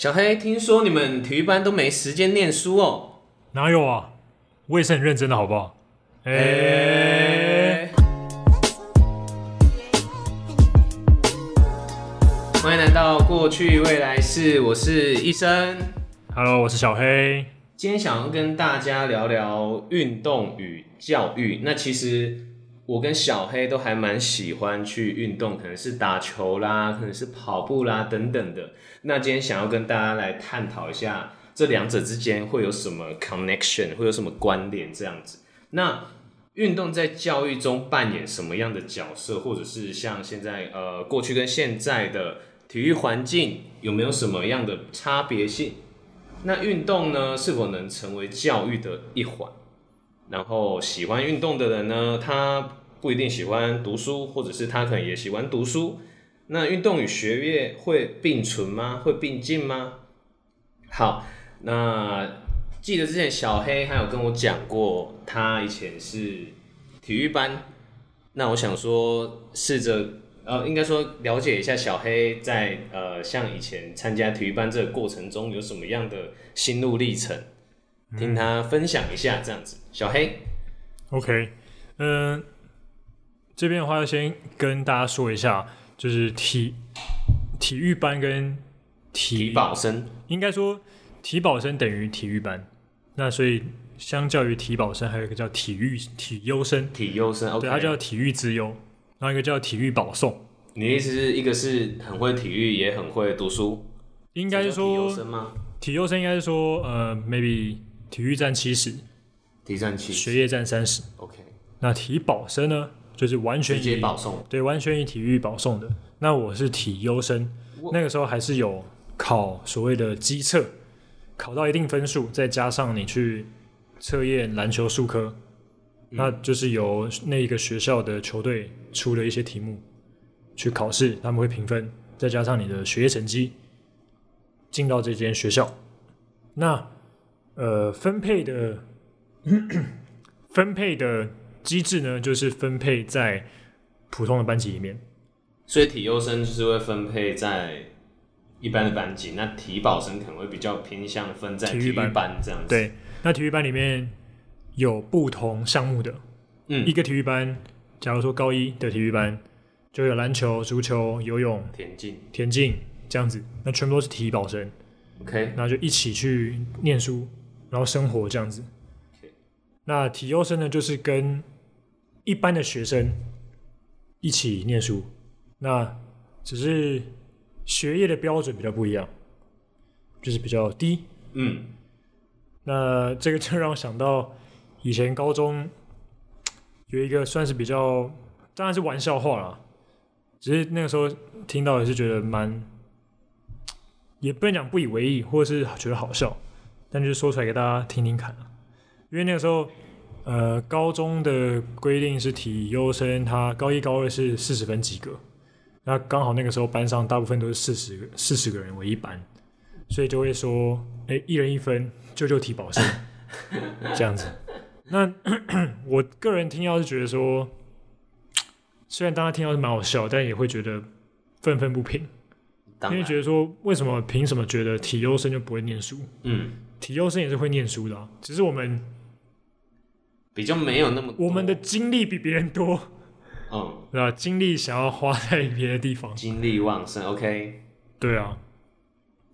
小黑，听说你们体育班都没时间念书哦。哪有啊？我也是很认真的，好不好？哎、哎，欢迎来到过去未来式，我是医生。h e l l o 我是小黑。今天想要跟大家聊聊运动与教育。那其实我跟小黑都还蛮喜欢去运动，可能是打球啦，可能是跑步啦等等的。那今天想要跟大家来探讨一下这两者之间会有什么 connection，会有什么关联这样子。那运动在教育中扮演什么样的角色，或者是像现在呃过去跟现在的体育环境有没有什么样的差别性？那运动呢，是否能成为教育的一环？然后喜欢运动的人呢，他不一定喜欢读书，或者是他可能也喜欢读书。那运动与学业会并存吗？会并进吗？好，那记得之前小黑还有跟我讲过，他以前是体育班。那我想说，试着呃，应该说了解一下小黑在呃，像以前参加体育班这个过程中有什么样的心路历程，听他分享一下这样子。小黑，OK，嗯、这边的话要先跟大家说一下，就是体体育班跟体体保生，应该说体保生等于体育班，那所以相较于体保生，还有一个叫体育体优生，体优生对，它叫体育之优，然后一个叫体育保送，你的意思是一个是很会体育，也很会读书，应该是这叫体优说生吗？体优生应该是说呃，maybe 体育占七十，体占七学业占三十，，OK，那体保生呢，就是完全直接以保送，对完全以体育保送的。那我是体优生，那个时候还是有考所谓的机测，考到一定分数，再加上你去测验篮球数科，那就是由那一个学校的球队出了一些题目去考试，他们会评分，再加上你的学业成绩，进到这间学校。那呃，分配的 分配的机制呢，就是分配在普通的班级里面。所以体优生就是会分配在一般的班级，那体保生可能会比较偏向分在体育班。班这样子。，对，那体育班里面有不同项目的，嗯。一个体育班，假如说高一的体育班就有篮球、足球、游泳、田径。田径这样子，那全部都是体育保生，，OK，那就一起去念书，然后生活这样子。那体优生呢，就是跟一般的学生一起念书，那只是学业的标准比较不一样，就是比较低。嗯，那这个就让我想到以前高中有一个算是比较，当然是玩笑话啦，只是那个时候听到也是觉得蛮，也不能讲不以为意，或者是觉得好笑，但就是说出来给大家听听看啊。因为那个时候，呃，高中的规定是体优生，他高一高二是四十分及格，那刚好那个时候班上大部分都是四十个四十个人为一班，所以就会说，哎、一人一分，救救体保生，这样子。那 我个人听到是觉得说，虽然大家听到是蛮好笑，但也会觉得愤愤不平，因为觉得说，为什么凭什么觉得体优生就不会念书？嗯，体优生也是会念书的啊、只是我们比较没有那么多我们的精力比别人多，嗯对吧？精力想要花在别的地方，精力旺盛，OK，对啊。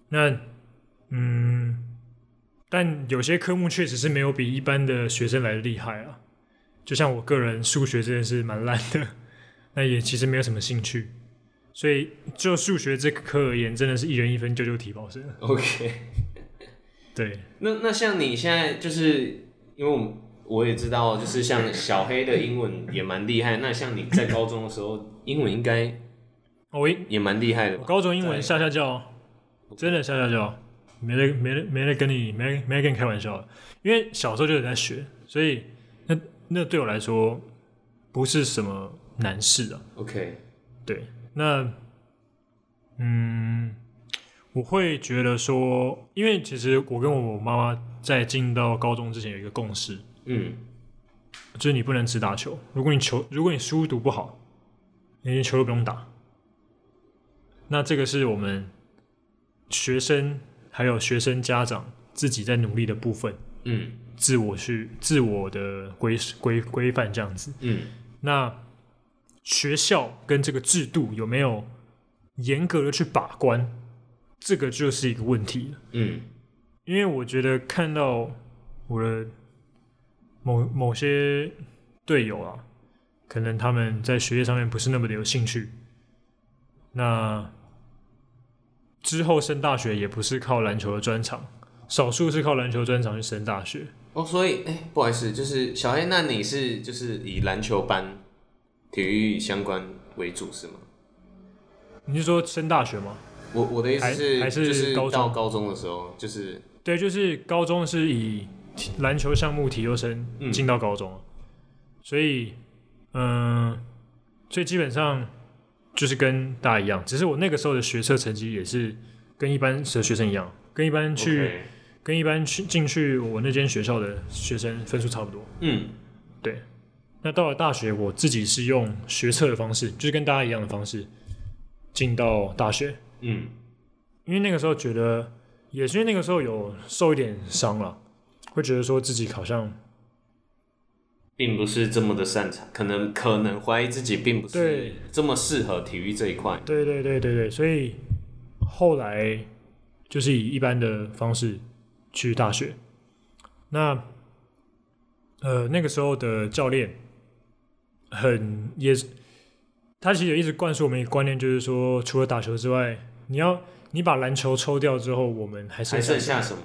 那嗯，但有些科目确实是没有比一般的学生来的厉害啊。就像我个人数学这件事蛮烂的，那也其实没有什么兴趣，所以就数学这个科而言，真的是一人一分，救救体保生。OK。对，那那像你现在就是因为我们我也知道，就是像小黑的英文也蛮厉害。那像你在高中的时候，英文应该哦我也蛮厉害的吧？高中英文下下叫，真的下下叫，没得没得没得跟你没没得跟你开玩笑的，因为小时候就有在学，所以那那对我来说不是什么难事啊。OK，对，那嗯，我会觉得说，因为其实我跟我妈妈在进到高中之前有一个共识，嗯，就是你不能只打球，如果你球如果你书读不好，你连球都不用打。那这个是我们学生还有学生家长自己在努力的部分，嗯自我去自我的规规规范这样子。嗯那学校跟这个制度有没有严格的去把关，这个就是一个问题了。嗯因为我觉得看到我的某某些队友啊，可能他们在学业上面不是那么的有兴趣，那之后升大学也不是靠篮球的专长，少数是靠篮球专长去升大学。哦，所以哎、不好意思，就是小黑，那你是就是以篮球班、体育相关为主是吗？你是说升大学吗？我我的意思是，还还是就是高中到高中的时候，就是对，就是高中是以体篮球项目体优生嗯。进到高中。了所以嗯、所以基本上就是跟大家一样，只是我那个时候的学测成绩也是跟一般的学生一样，跟一般去跟一般去进去我那间学校的学生分数差不多。嗯。对。那到了大学，我自己是用学测的方式，就是跟大家一样的方式进到大学，嗯。因为那个时候觉得，也是因为那个时候有受一点伤了，会觉得说自己好像并不是这么的擅长，可能可能怀疑自己并不是对这么适合体育这一块。对对对对对，所以后来就是以一般的方式去大学。那呃那个时候的教练很也是，他其实也一直灌输我们一个观念，就是说除了打球之外，你要你把篮球抽掉之后，我们还剩还剩下下什么？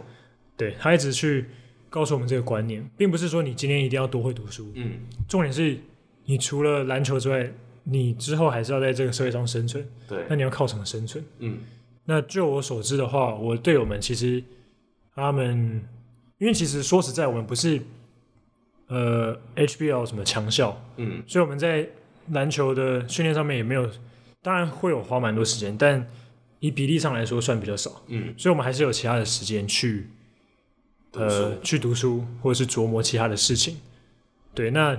对他一直去告诉我们这个观念，并不是说你今天一定要多会读书，嗯。重点是你除了篮球之外，你之后还是要在这个社会上生存。对。那你要靠什么生存？嗯。那就我所知的话，我队友们其实他们，因为其实说实在，我们不是呃 HBL 什么强校，嗯。所以我们在篮球的训练上面也没有，当然会有花蛮多时间，但以比例上来说算比较少，嗯，所以我们还是有其他的时间去呃去读书或者是琢磨其他的事情。对，那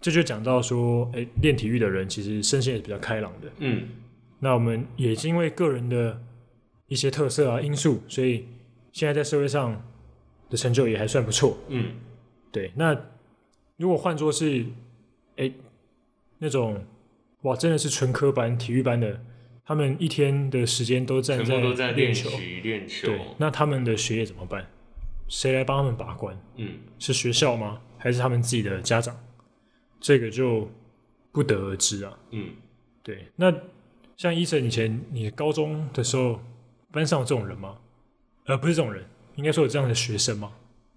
这就讲到说，哎，练体育的人其实身心也是比较开朗的。嗯那我们也是因为个人的一些特色啊因素，所以现在在社会上的成就也还算不错。嗯对，那如果换作是哎那种哇，真的是纯科班、体育班的，他们一天的时间都站在练球。对，那他们的学业怎么办？谁来帮他们把关？嗯是学校吗？还是他们自己的家长？这个就不得而知啊。嗯，对，那像医生以前你高中的时候，班上有这种人吗？呃，不是这种人，应该说有这样的学生吗？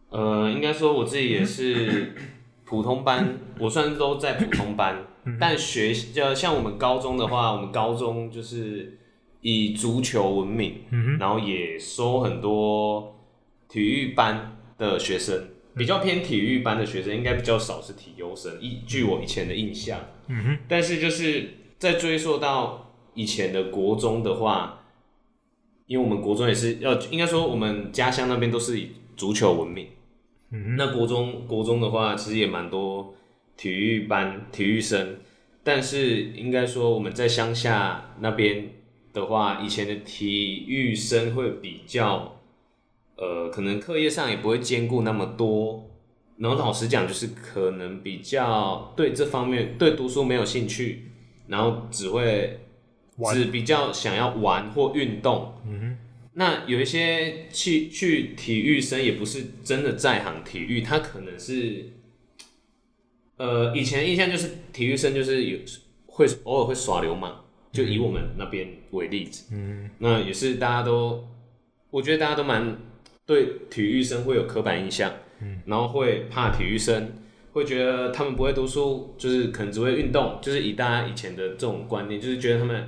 呃，应该说我自己也是普通班，我算是都在普通班，但学呃像我们高中的话，我们高中就是以足球闻名，嗯然后也收很多体育班的学生，比较偏体育班的学生应该比较少是体优生，依据我以前的印象。嗯哼，但是就是在追溯到以前的国中的话，因为我们国中也是要，应该说我们家乡那边都是以足球闻名。嗯哼，那国中国中的话，其实也蛮多体育班、体育生，但是应该说我们在乡下那边的话，以前的体育生会比较，呃，可能课业上也不会兼顾那么多。然后老实讲，就是可能比较对这方面对读书没有兴趣，然后只会只比较想要玩或运动，嗯哼，那有一些去去体育生也不是真的在行体育，他可能是，呃，以前印象就是体育生就是有会偶尔会耍流氓，就以我们那边为例子，嗯那也是大家都，我觉得大家都蛮对体育生会有刻板印象，嗯，然后会怕体育生，会觉得他们不会读书，就是可能只会运动，就是以大家以前的这种观念，就是觉得他们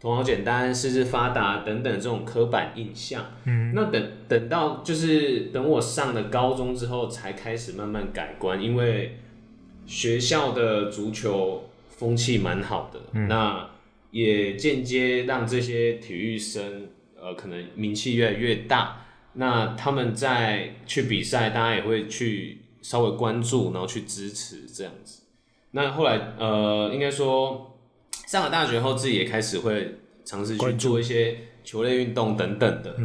头脑简单、四肢发达等等这种刻板印象。嗯那等等到就是等我上了高中之后，才开始慢慢改观，因为学校的足球风气蛮好的，嗯那也间接让这些体育生呃可能名气越来越大。那他们在去比赛，大家也会去稍微关注，然后去支持这样子。那后来呃，应该说上了大学后，自己也开始会尝试去做一些球类运动等等的。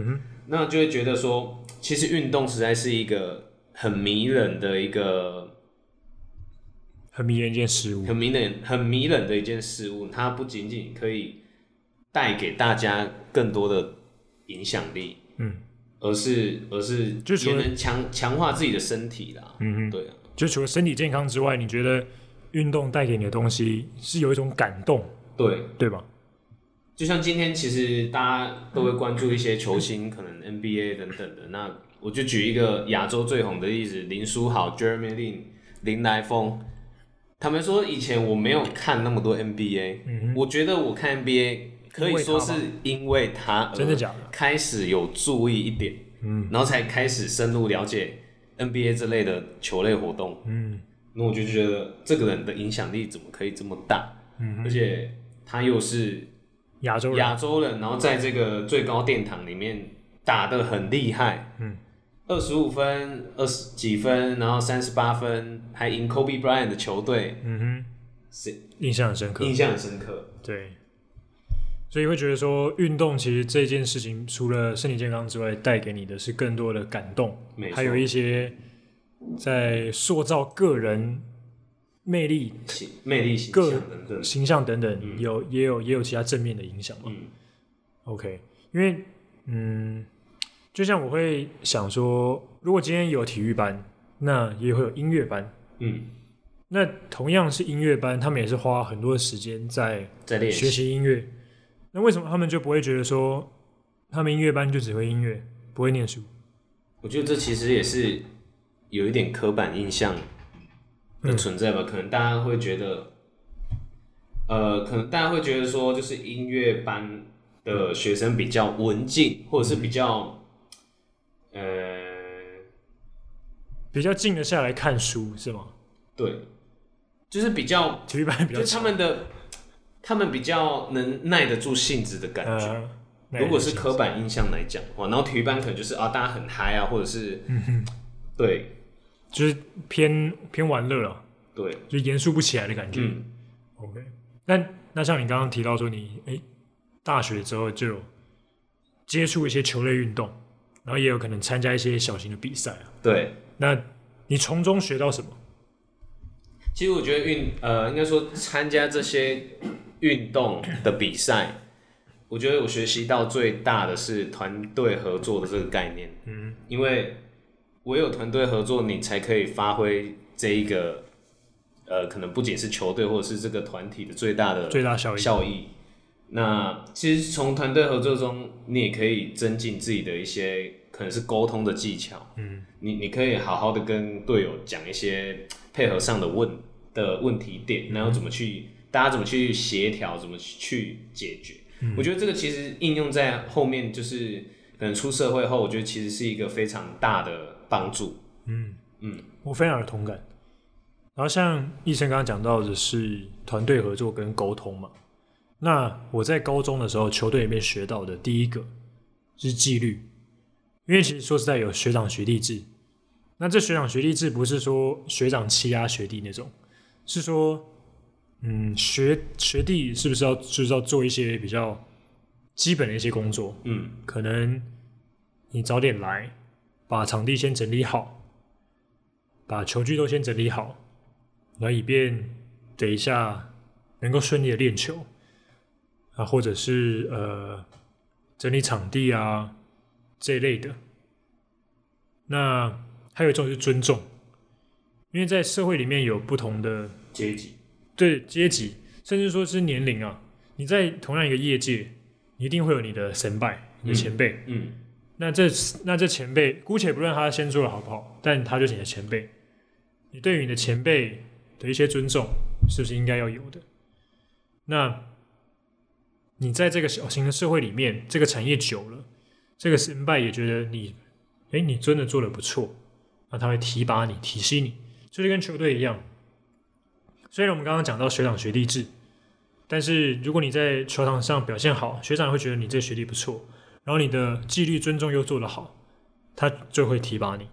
那就会觉得说，其实运动实在是一个很迷人的一个很迷人一件事物。很迷人、很迷人的一件事物。它不仅仅可以带给大家更多的影响力，嗯，而是而是就也能强强化自己的身体啦。嗯哼，对啊，就除了身体健康之外，你觉得运动带给你的东西是有一种感动，对，对吧？就像今天其实大家都会关注一些球星，可能 NBA 等等的。那我就举一个亚洲最红的例子，林书豪 Jeremy Lin 林来疯。坦白说，以前我没有看那么多 NBA，、嗯我觉得我看 NBA 可以说是因为他真的假的？开始有注意一点，嗯。然后才开始深入了解 NBA 这类的球类活动。嗯。那我就觉得这个人的影响力怎么可以这么大？嗯，而且他又是亚洲人，亚洲人，然后在这个最高殿堂里面打得很厉害，嗯，二十五分、二十几分，然后三十八分，还赢 Kobe Bryant 的球队，嗯哼，是印象很深刻。印象很深刻。对，所以会觉得说，运动其实这件事情，除了身体健康之外，带给你的是更多的感动，还有一些在塑造个人魅力、形魅力形象等等，形象等等，有也有也有其他正面的影响嘛。嗯 OK，因为嗯，就像我会想说，如果今天有体育班，那也会有音乐班。嗯，那同样是音乐班，他们也是花很多的时间在在练习，习音乐。那为什么他们就不会觉得说，他们音乐班就只会音乐，不会念书？我觉得这其实也是有一点刻板印象的存在吧。可能大家会觉得，呃，可能大家会觉得说，就是音乐班的学生比较文静，或者是比较，呃，比较静得下来看书是吗？对，就是比较，体育班比较就是他们的，他们比较能耐得住性子的感觉。呃，如果是刻板印象来讲的话，然后体育班可能就是啊，大家很嗨啊，或者是，对就是偏偏玩乐了，对，就严肃不起来的感觉。嗯，OK，那那像你刚刚提到说你，哎大学之后就有接触一些球类运动，然后也有可能参加一些小型的比赛啊。对。那你从中学到什么？其实我觉得运呃，应该说参加这些运动的比赛，我觉得我学习到最大的是团队合作的这个概念。嗯，因为唯有团队合作，你才可以发挥这一个呃，可能不仅是球队或者是这个团体的最大的最大效益？效益。那其实从团队合作中，你也可以增进自己的一些可能是沟通的技巧。嗯，你你可以好好的跟队友讲一些配合上的问的问题点，然后怎么去大家怎么去协调，怎么去解决。我觉得这个其实应用在后面，就是可能出社会后，我觉得其实是一个非常大的帮助。嗯嗯我非常有同感。然后像医生刚刚讲到的是团队合作跟沟通嘛，那我在高中的时候，球队里面学到的第一个是纪律，因为其实说实在有学长学弟制，那这学长学弟制不是说学长欺压学弟那种，是说，嗯，学学弟是不是要就是要做一些比较基本的一些工作，嗯，可能你早点来，把场地先整理好，把球具都先整理好，然后以便等一下能够顺利的练球啊，或者是呃整理场地啊这一类的。那还有一种是尊重，因为在社会里面有不同的阶级，对阶级，甚至说是年龄啊。你在同样一个业界，你一定会有你的神拜、你的前辈。嗯，那这那这前辈，姑且不论他先做的好不好，但他就是你的前辈。你对于你的前辈的一些尊重，是不是应该要有的？那你在这个小型的社会里面，这个产业久了，这个神拜也觉得你，哎，你真的做的不错，那他会提拔你、提携你，就是跟球队一样。虽然我们刚刚讲到学长学弟制，但是如果你在球场上表现好，学长会觉得你这学历不错，然后你的纪律尊重又做得好，他就会提拔你。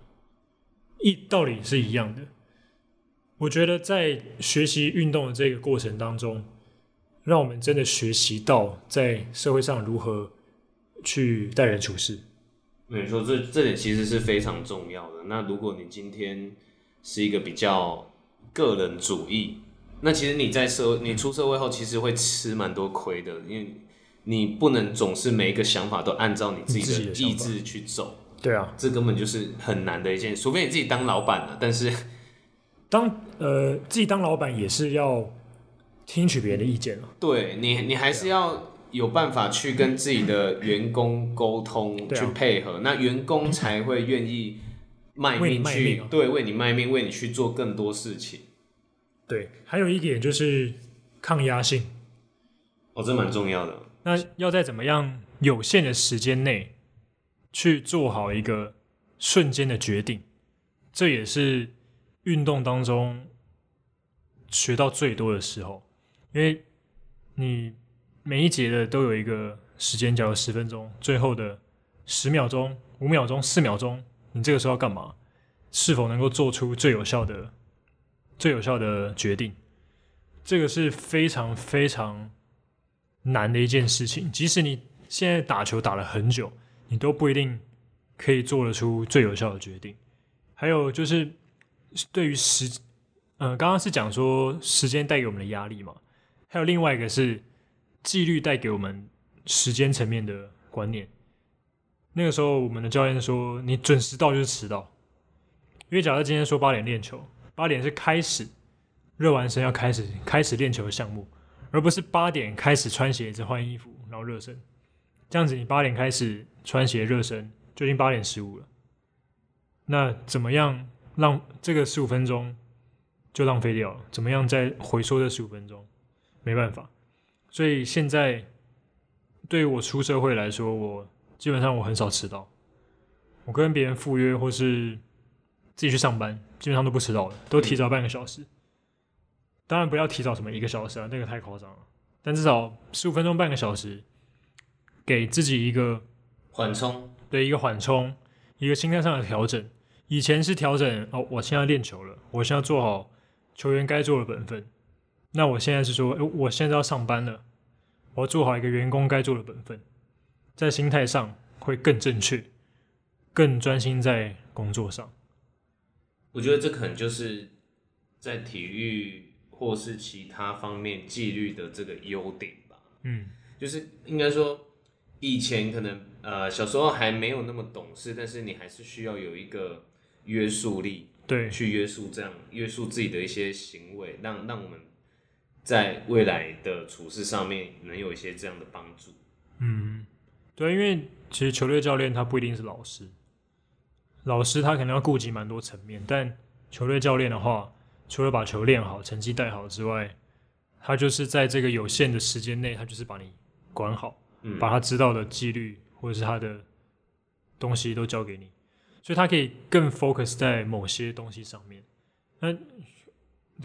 一道理是一样的。我觉得在学习运动的这个过程当中，让我们真的学习到在社会上如何去待人处事，没错，这这点其实是非常重要的。那如果你今天是一个比较个人主义，那其实你在社你出社会后，其实会吃蛮多亏的，因为你不能总是每一个想法都按照你自己己的意志去走，对啊，这根本就是很难的一件，除非你自己当老板了。但是，当呃自己当老板也是要听取别人的意见啊。对你，你还是要有办法去跟自己的员工沟通，去配合，那员工才会愿意卖命去，卖命啊对，为你卖命，为你去做更多事情。对，还有一点就是抗压性。哦，这蛮重要的。那要在怎么样有限的时间内去做好一个瞬间的决定，这也是运动当中学到最多的时候，因为你每一节的都有一个时间，假如十分钟，最后的十秒钟、五秒钟、四秒钟，你这个时候要干嘛？是否能够做出最有效的、最有效的决定？这个是非常非常难的一件事情。即使你现在打球打了很久，你都不一定可以做得出最有效的决定。还有就是对于时，呃，刚刚是讲说时间带给我们的压力嘛，还有另外一个是纪律带给我们时间层面的观念。那个时候，我们的教练说：“你准时到就是迟到。”因为假如今天说八点练球，八点是开始热完身要开始开始练球的项目，而不是八点开始穿鞋子换衣服然后热身。这样子，你八点开始穿鞋热身，就已经八点十五了。那怎么样让这个十五分钟就浪费掉了？怎么样再回收这十五分钟？没办法。所以现在对于我出社会来说，我基本上我很少迟到。我跟别人赴约或是自己去上班，基本上都不迟到的，都提早半个小时。当然不要提早什么一个小时啊，那个太夸张了。但至少十五分钟、半个小时，给自己一个缓冲，对一个缓冲，一个心态上的调整。以前是调整哦，我现在练球了，我现在做好球员该做的本分。那我现在是说，诶我现在要上班了，我要做好一个员工该做的本分，在心态上会更正确，更专心在工作上。我觉得这可能就是在体育或是其他方面纪律的这个优点吧。嗯，就是应该说，以前可能呃小时候还没有那么懂事，但是你还是需要有一个约束力，对，去约束这样约束自己的一些行为，让让我们在未来的处事上面能有一些这样的帮助。嗯，对，因为其实球队教练他不一定是老师，老师他可能要顾及蛮多层面，但球队教练的话，除了把球练好、成绩带好之外，他就是在这个有限的时间内，他就是把你管好，嗯，把他知道的纪律或者是他的东西都交给你，所以他可以更 focus 在某些东西上面。那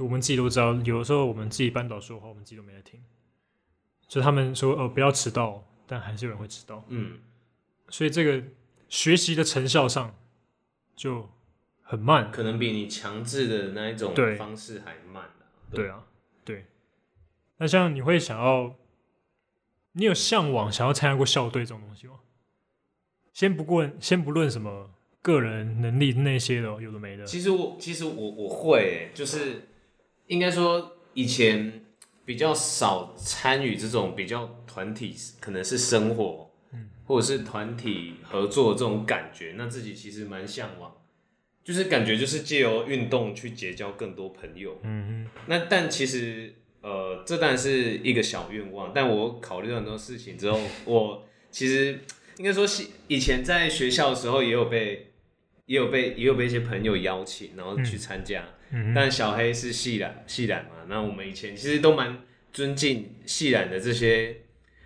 我们自己都知道，有的时候我们自己班导说的话，我们自己都没在听，所以他们说呃不要迟到，但还是有人会迟到，嗯，所以这个学习的成效上就很慢。可能比你强制的那一种对方式还慢啊对啊，对。那像你会想要，你有向往想要参加过校队这种东西吗？先不论，先不论什么个人能力那些的哦，有的没的。其实我其实我我会欸，就是应该说以前比较少参与这种比较团体，可能是生活，嗯或者是团体合作这种感觉，那自己其实蛮向往，就是感觉就是借由运动去结交更多朋友。嗯那但其实呃，这当然是一个小愿望，但我考虑到很多事情之后，我其实应该说是以前在学校的时候也有被也有被也有被一些朋友邀请，然后去参加。嗯，但小黑是系染系染嘛，那我们以前其实都蛮尊敬系染的这些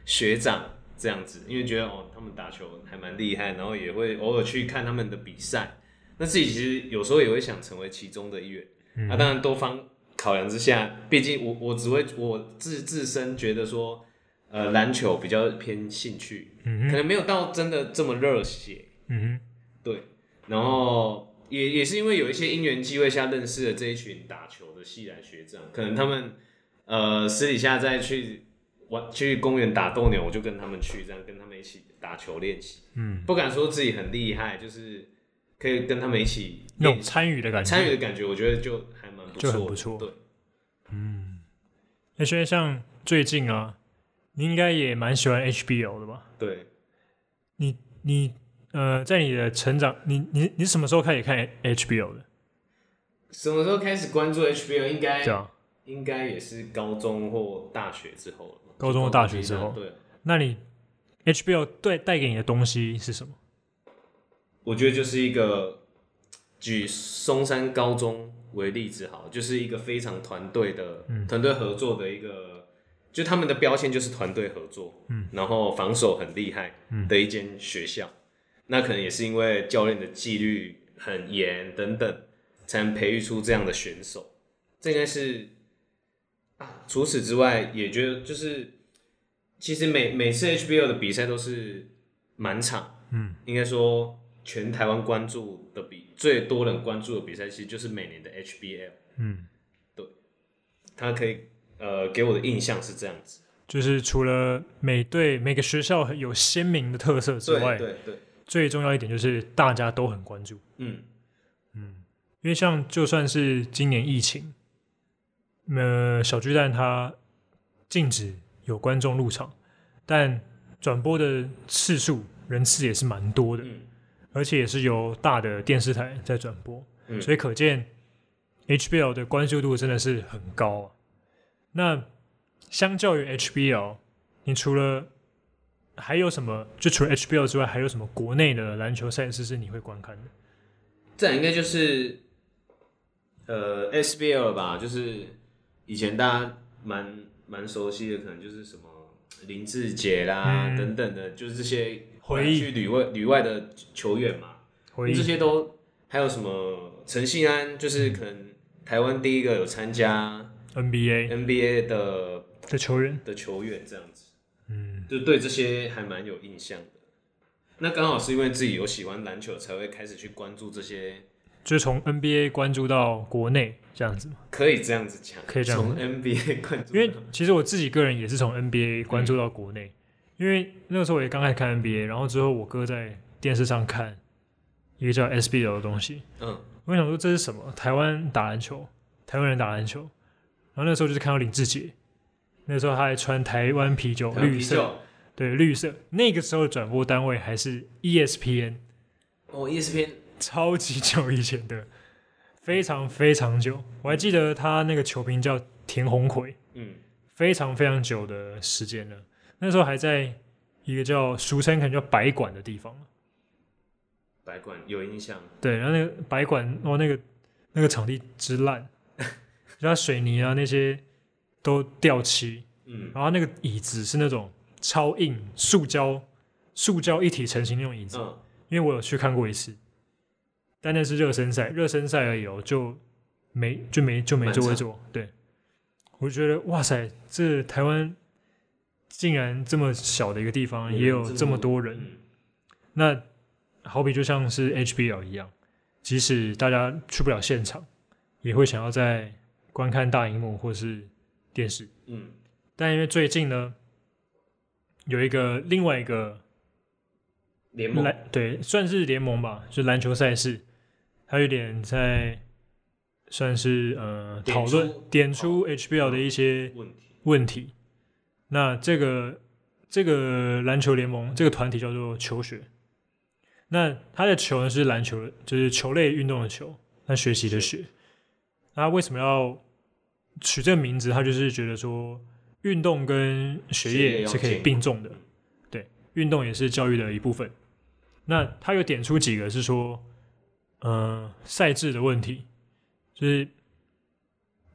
学长这样子，因为觉得哦他们打球还蛮厉害，然后也会偶尔去看他们的比赛。那自己其实有时候也会想成为其中的一员。嗯那、当然多方考量之下，毕竟我我只会我自自身觉得说，呃篮球比较偏兴趣，嗯，可能没有到真的这么热血。嗯对，然后也也是因为有一些因缘机会下认识了这一群打球的系篮学长，可能他们呃私底下再去玩去公园打斗牛，我就跟他们去，这样跟他们一起打球练习。嗯，不敢说自己很厉害，就是可以跟他们一起那种参与的感觉，参与的感觉，我觉得就还蛮不错，就很不错。对，嗯。那现在像最近啊，你应该也蛮喜欢 HBO 的吧？对，你你呃，在你的成长，你你你什么时候开始看 HBO 的？什么时候开始关注 HBO？应该啊，应该也是高中或大学之后了。吧高中或大学之后对，那你 HBO 对带给你的东西是什么？我觉得就是一个举松山高中为例子好，就是一个非常团队的嗯团队合作的一个，就他们的标签就是团队合作，嗯，然后防守很厉害嗯的一间学校。那可能也是因为教练的纪律很严等等，才能培育出这样的选手。这应该是啊，除此之外，也觉得就是其实每每次 HBL 的比赛都是满场，嗯，应该说全台湾关注的比最多人关注的比赛，其实就是每年的 HBL。嗯，对，他可以呃给我的印象是这样子。就是除了每队每个学校有鲜明的特色之外，对对，最重要一点就是大家都很关注。嗯嗯，因为像就算是今年疫情，呃，小巨蛋它禁止有观众入场，但转播的次数人次也是蛮多的，嗯而且也是由大的电视台在转播，嗯所以可见 HBL 的关注度真的是很高啊。那相较于 HBL，你除了还有什么？就除了 HBL 之外，还有什么国内的篮球赛事是你会观看的？这应该就是呃 SBL 吧，就是以前大家蛮蛮熟悉的，可能就是什么林志杰啦、嗯。等等的，就是这些回忆。去旅外旅外的球员嘛，这回忆。些都还有什么？陈信安，就是可能台湾第一个有参加 NBA NBA 的的球员，的球员这样子，嗯，就对这些还蛮有印象的。那刚好是因为自己有喜欢篮球，才会开始去关注这些，就是从 NBA 关注到国内这样子嘛。可以这样子讲，可以这样从 NBA 关注，因为其实我自己个人也是从 NBA 关注到国内，因为那个时候我也刚开始看 NBA，然后之后我哥在电视上看一个叫 SBL 的东西，嗯我想说这是什么？台湾打篮球，台湾人打篮球。然后那时候就是看到林志杰，那时候他还穿台湾啤酒绿色，对绿色。那个时候的转播单位还是 E ESPN，哦，ESPN 超级久以前的，非常非常久。我还记得他那个球评叫田鸿奎，嗯。非常非常久的时间了。那时候还在一个叫俗称可能叫白馆的地方，白馆有印象，对，然后那个白馆哦，那个那个场地之烂，就它水泥啊那些都掉漆，嗯。然后那个椅子是那种超硬塑胶塑胶一体成型那种椅子，嗯。因为我有去看过一次，但那是热身赛，热身赛而已哦，就没就没就没座位坐。对，我就觉得哇塞，这台湾竟然这么小的一个地方也有这么多人。嗯那好比就像是 HBL 一样，即使大家去不了现场，也会想要在观看大荧幕或是电视。嗯但因为最近呢，有一个另外一个联盟篮对，算是联盟吧，就篮球赛事，它有点在算是呃讨论点出 HBL 的一些问题，问题。那这个这个篮球联盟这个团体叫做球学，那他的球呢是篮球，就是球类运动的球，那学习的学。那为什么要取这个名字？他就是觉得说，运动跟学学业是可以并重的嗯，对，运动也是教育的一部分。那他有点出几个是说，呃，赛制的问题，就是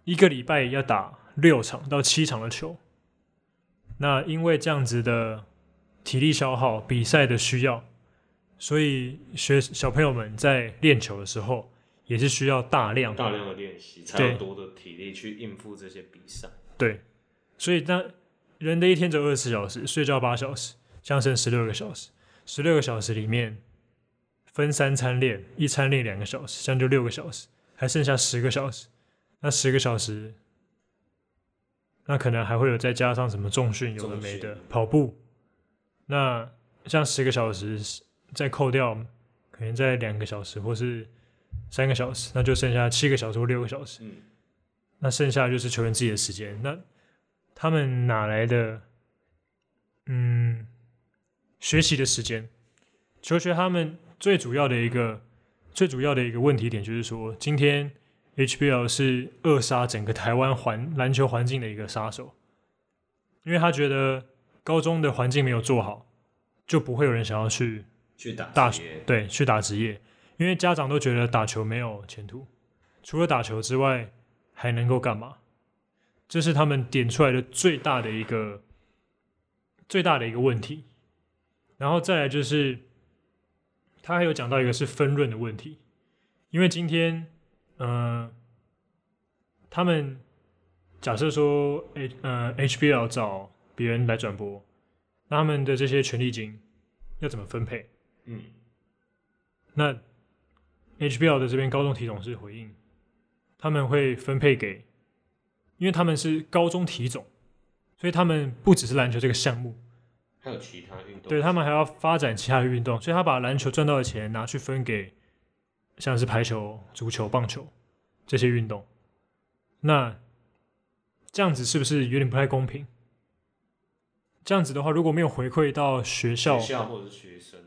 一个礼拜要打六场到七场的球。那因为这样子的体力消耗、比赛的需要，所以学小朋友们在练球的时候也是需要大量大量的练习才对有多的体力去应付这些比赛。对，所以那人的一天只有二十四小时，睡觉八小时，这样剩十六个小时。十六个小时里面分三餐练，一餐练两个小时，这样就六个小时，还剩下十个小时。那十个小时那可能还会有再加上什么重训，有的没的，跑步。那像十个小时再扣掉，可能在两个小时或是三个小时，那就剩下七个小时或六个小时。嗯，那剩下就是球员自己的时间。那他们哪来的嗯学习的时间？球学他们最主要的一个最主要的一个问题点就是说，今天 HBL 是扼杀整个台湾环篮球环境的一个杀手，因为他觉得高中的环境没有做好，就不会有人想要去去打大学对去打职业，因为家长都觉得打球没有前途，除了打球之外还能够干嘛？这是他们点出来的最大的一个最大的一个问题。然后再来就是，他还有讲到一个是分润的问题，因为今天，呃，他们假设说 H 呃 HBL 找别人来转播，那他们的这些权利金要怎么分配？嗯，那 HBL 的这边高中体总是回应，他们会分配给，因为他们是高中体总，所以他们不只是篮球这个项目，还有其他运动，对他们还要发展其他的运动，所以他把篮球赚到的钱拿去分给像是排球、足球、棒球这些运动，那这样子是不是有点不太公平？这样子的话，如果没有回馈到学校，或者是学生，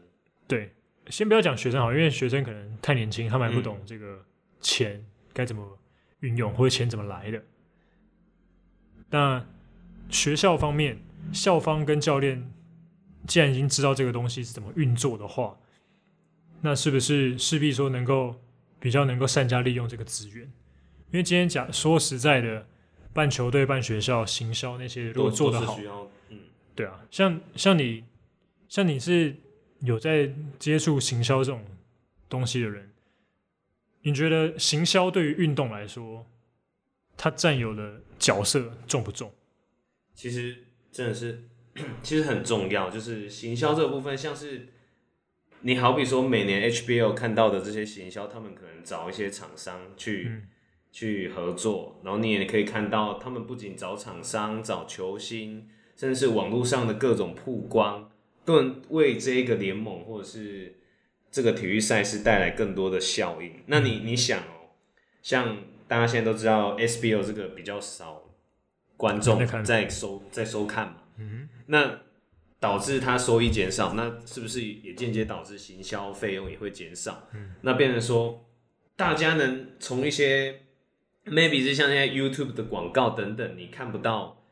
对，先不要讲学生好，因为学生可能太年轻，他们还不嗯懂这个钱该怎么运用，或者钱怎么来的。那学校方面，校方跟教练既然已经知道这个东西是怎么运作的话，那是不是势必说能够比较能够善加利用这个资源？因为今天讲说实在的，办球队、办学校、行销那些，如果做得好，嗯，对啊，像像你，像你是有在接触行销这种东西的人，你觉得行销对于运动来说，它占有的角色重不重？其实真的是，其实很重要，就是行销这个部分，像是你好比说每年 HBO 看到的这些行销，他们可能找一些厂商去、嗯去合作，然后你也可以看到，他们不仅找厂商、找球星，甚至是网络上的各种曝光，都能为这个联盟或者是这个体育赛事带来更多的效应。那你你想哦，像大家现在都知道 SBO 这个比较少观众在收在收看嘛，嗯那导致它收益减少，那是不是也间接导致行销费用也会减少？嗯那变成说大家能从一些 maybe 是像现在 YouTube 的广告等等，你看不到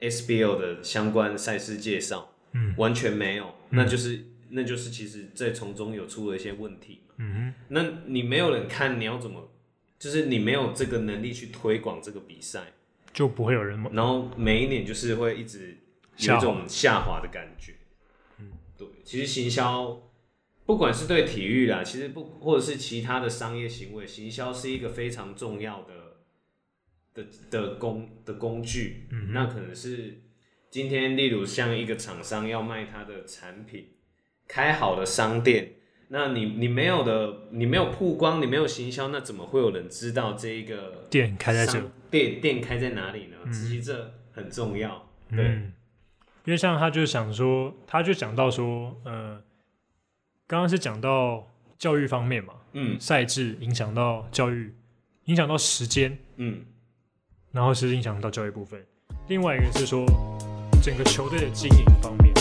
SBL 的相关赛事介绍，嗯完全没有，那就是那就是其实在从中有出了一些问题。嗯那你没有人看，你要怎么？就是你没有这个能力去推广这个比赛，就不会有人然后每一年就是会一直有一种下滑的感觉。嗯，对，其实行销不管是对体育啦，其实不或者是其他的商业行为，行销是一个非常重要的的的工的工具。嗯那可能是今天，例如像一个厂商要卖他的产品，开好的商店。那你你没有的，你没有曝光，你没有行销，那怎么会有人知道这一个店开在这，商店店开在哪里呢？其实这很重要。对，嗯，因为像他就想说，他就讲到说，呃，刚刚是讲到教育方面嘛，嗯赛制影响到教育，影响到时间，嗯，然后是影响到教育部分。另外一个是说整个球队的经营方面，